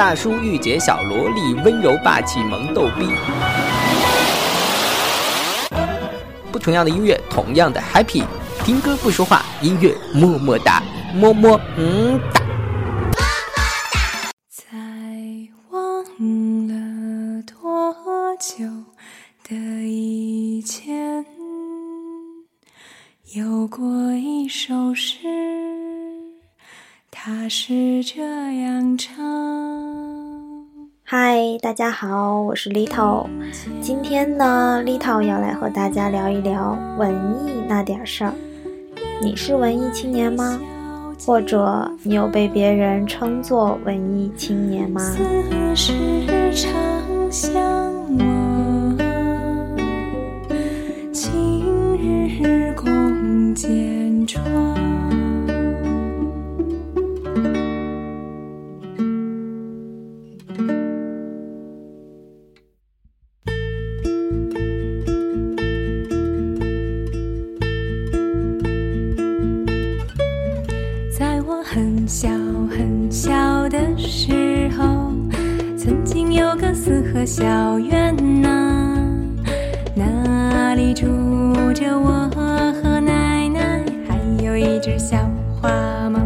大叔御姐小萝莉，温柔霸气萌逗逼。不同样的音乐，同样的 happy。听歌不说话，音乐么么哒，么么嗯哒。在忘了多久的以前，有过一首诗，它是这样唱。嗨，大家好，我是 Little。今天呢，Little 要来和大家聊一聊文艺那点事儿。你是文艺青年吗？或者你有被别人称作文艺青年吗？小小花猫。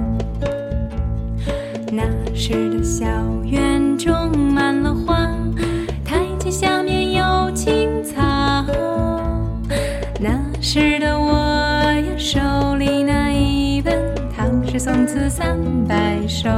那时的校园种满了花，台阶下面有青草。那时的我呀，手里拿一本《唐诗宋词三百首》。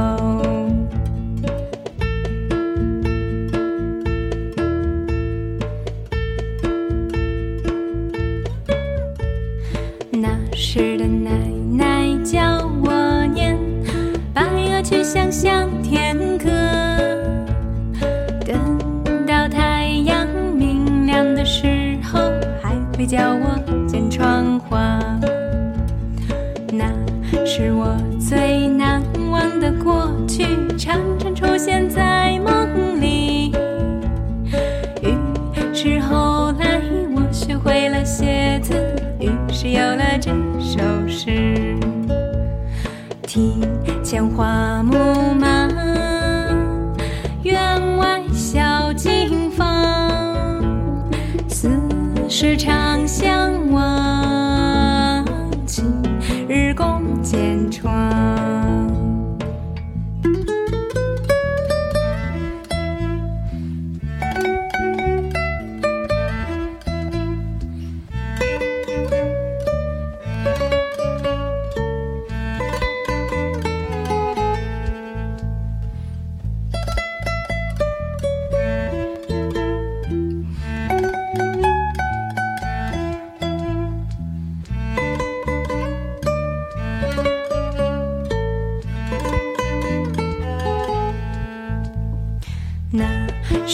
前花。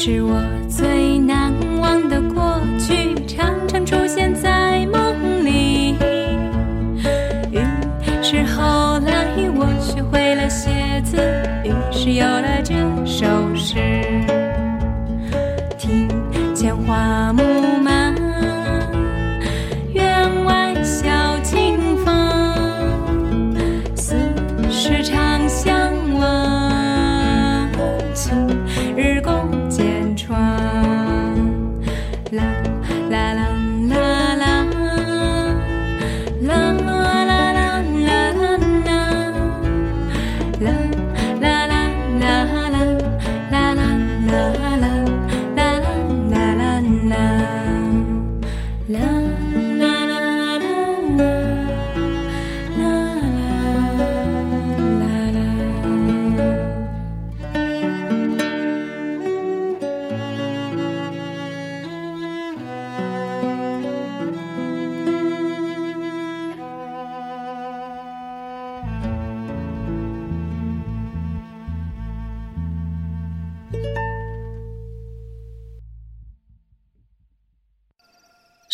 是我最难忘的过去，常常出现在梦里。于是后来我学会了写字，于是有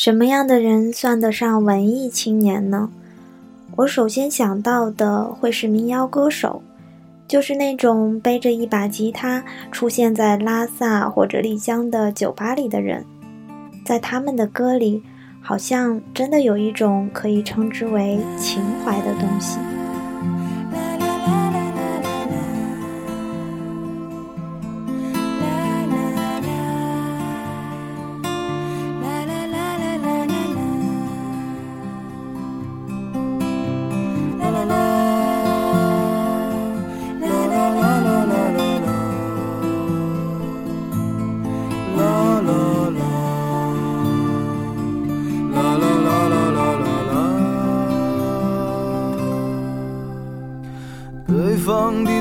什么样的人算得上文艺青年呢？我首先想到的会是民谣歌手，就是那种背着一把吉他出现在拉萨或者丽江的酒吧里的人，在他们的歌里，好像真的有一种可以称之为情怀的东西。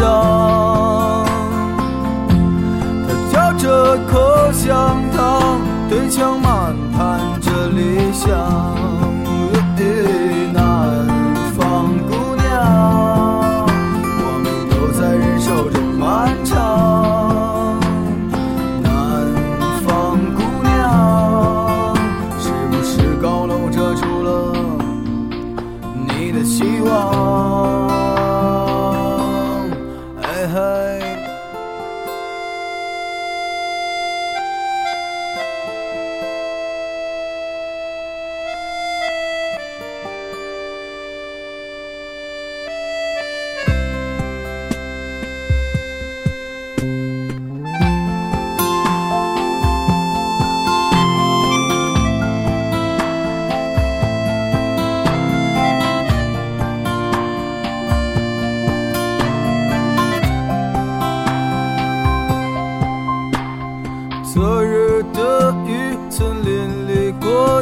上，他嚼着口香糖，对墙漫谈着理想。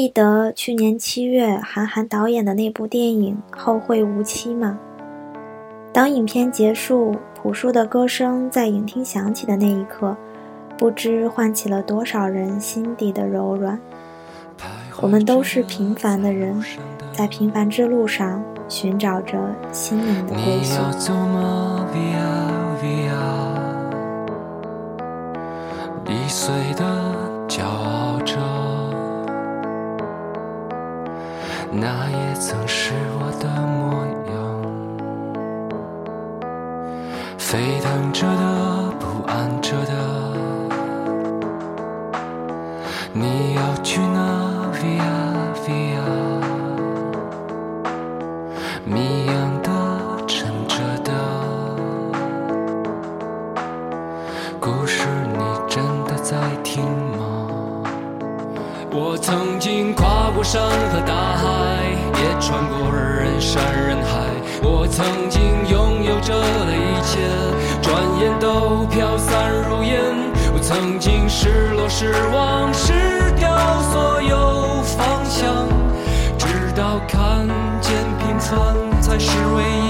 记得去年七月韩寒导演的那部电影《后会无期》吗？当影片结束，朴树的歌声在影厅响起的那一刻，不知唤起了多少人心底的柔软。我们都是平凡的人，在平凡之路上寻找着心灵的归宿。易碎的骄傲着，那也曾是我的模样。沸腾着的，饭才是唯一。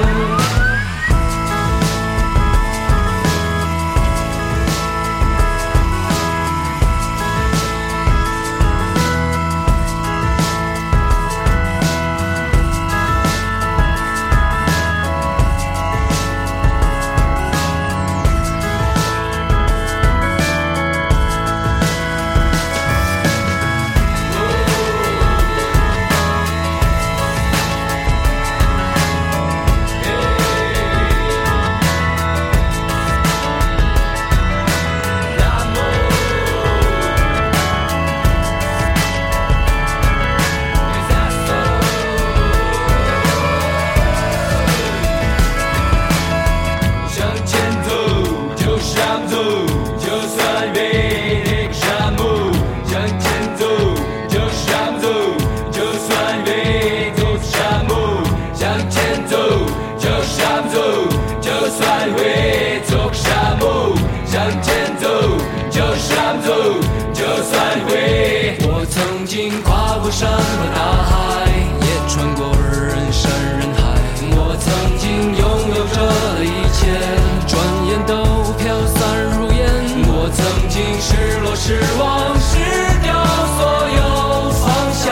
经失落、失望、失掉所有方向，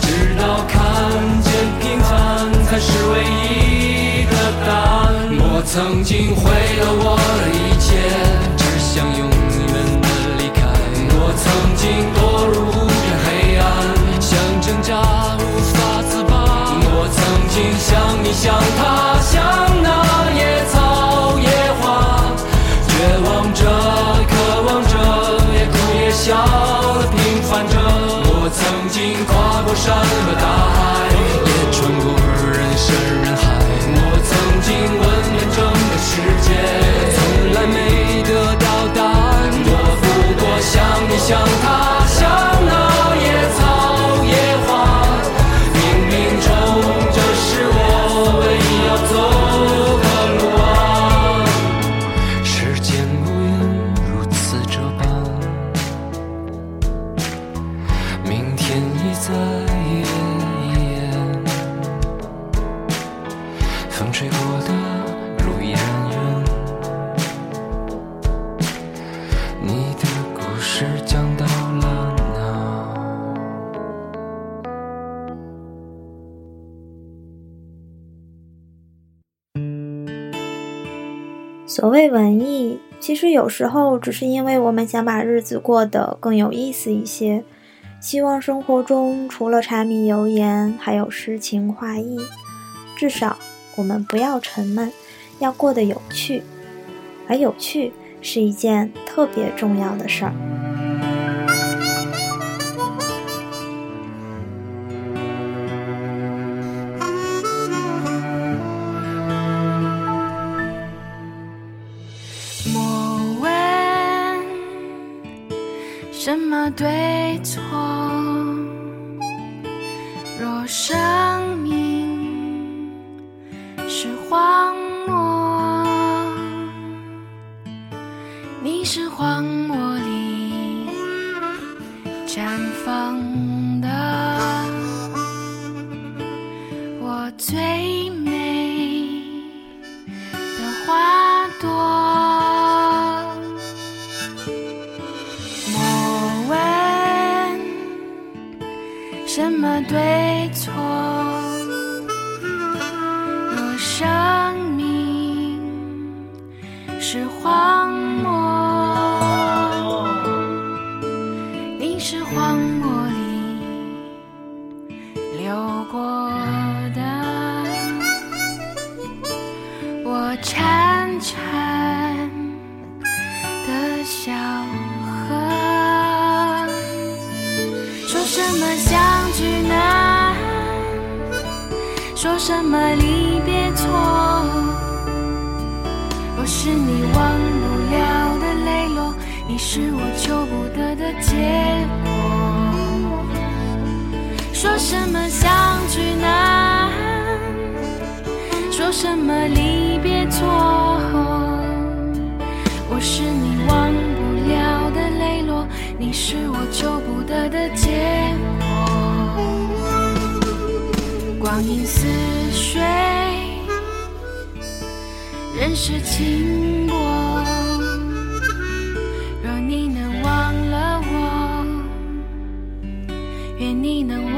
直到看见平凡才是唯一的答案。我曾经毁了我的一切，只想永远的离开。我曾经堕入无边黑暗，想挣扎无法自拔。我曾经像你像他，像让他，所谓文艺，其实有时候只是因为我们想把日子过得更有意思一些，希望生活中除了柴米油盐，还有诗情画意。至少我们不要沉闷，要过得有趣，而有趣是一件特别重要的事儿。么对错，么离别错。若是你忘不了的泪落，你是我求不得的结果。说什么相聚难，说什么离别错。我是你忘不了的泪落，你是我求不得的结果。光阴似水，人世轻薄。若你能忘了我，愿你能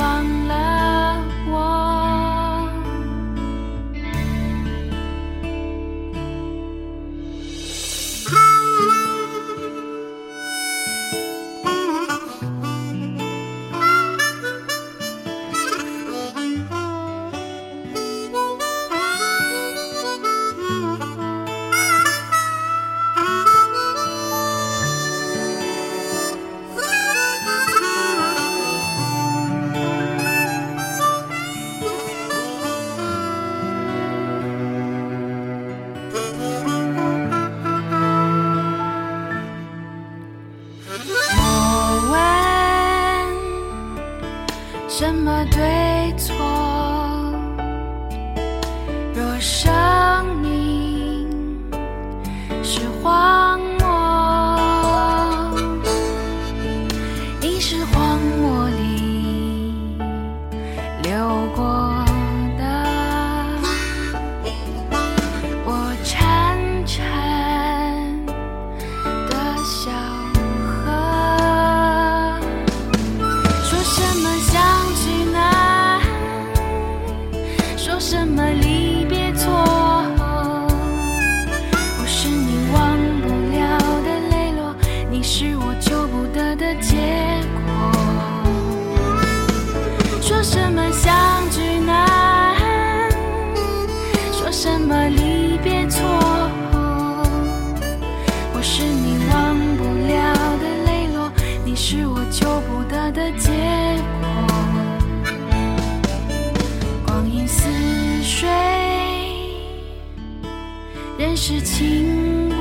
人世轻薄。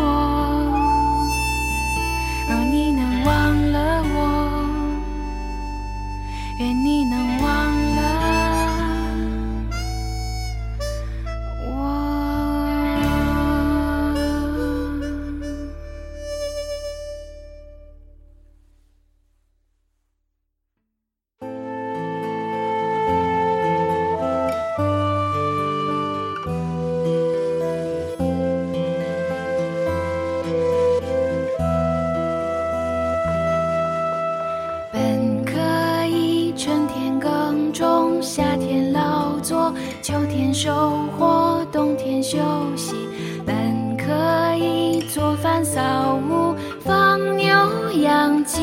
若你能忘了我，愿你能阳鸡。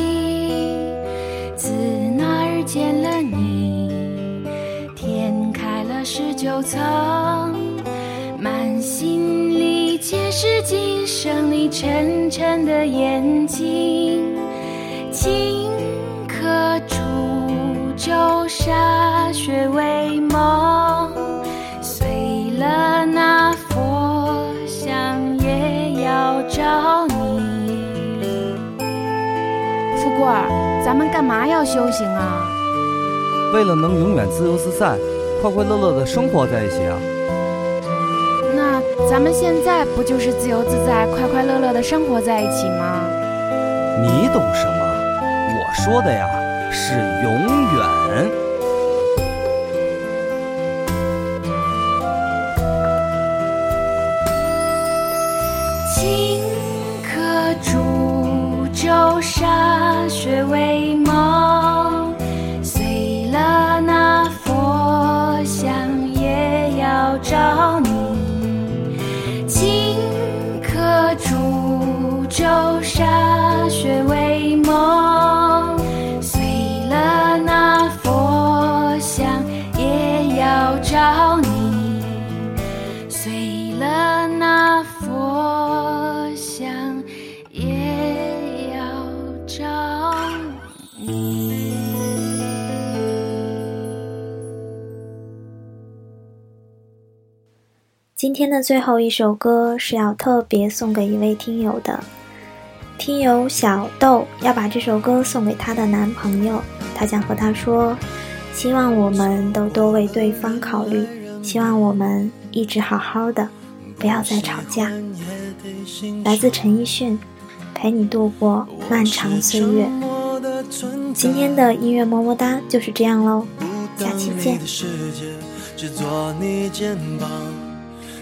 自那儿见了你，天开了十九层，满心里皆是今生你沉沉的眼睛。顷刻出舟山咱们干嘛要修行啊？为了能永远自由自在、快快乐乐的生活在一起啊！那咱们现在不就是自由自在、快快乐乐的生活在一起吗？你懂什么？我说的呀是永远。今天的最后一首歌是要特别送给一位听友的，听友小豆要把这首歌送给她的男朋友，她想和他说，希望我们都多为对方考虑，希望我们一直好好的，不要再吵架。来自陈奕迅，陪你度过漫长岁月。今天的音乐么么哒就是这样喽，下期见。只做你肩膀，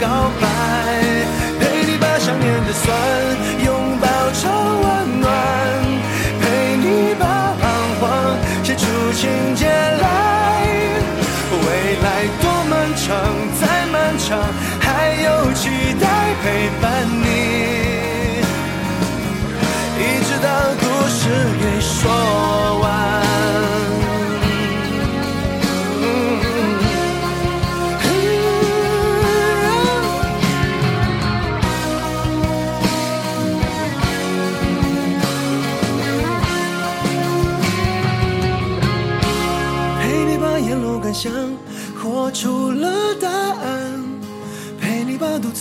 告白。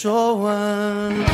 说完。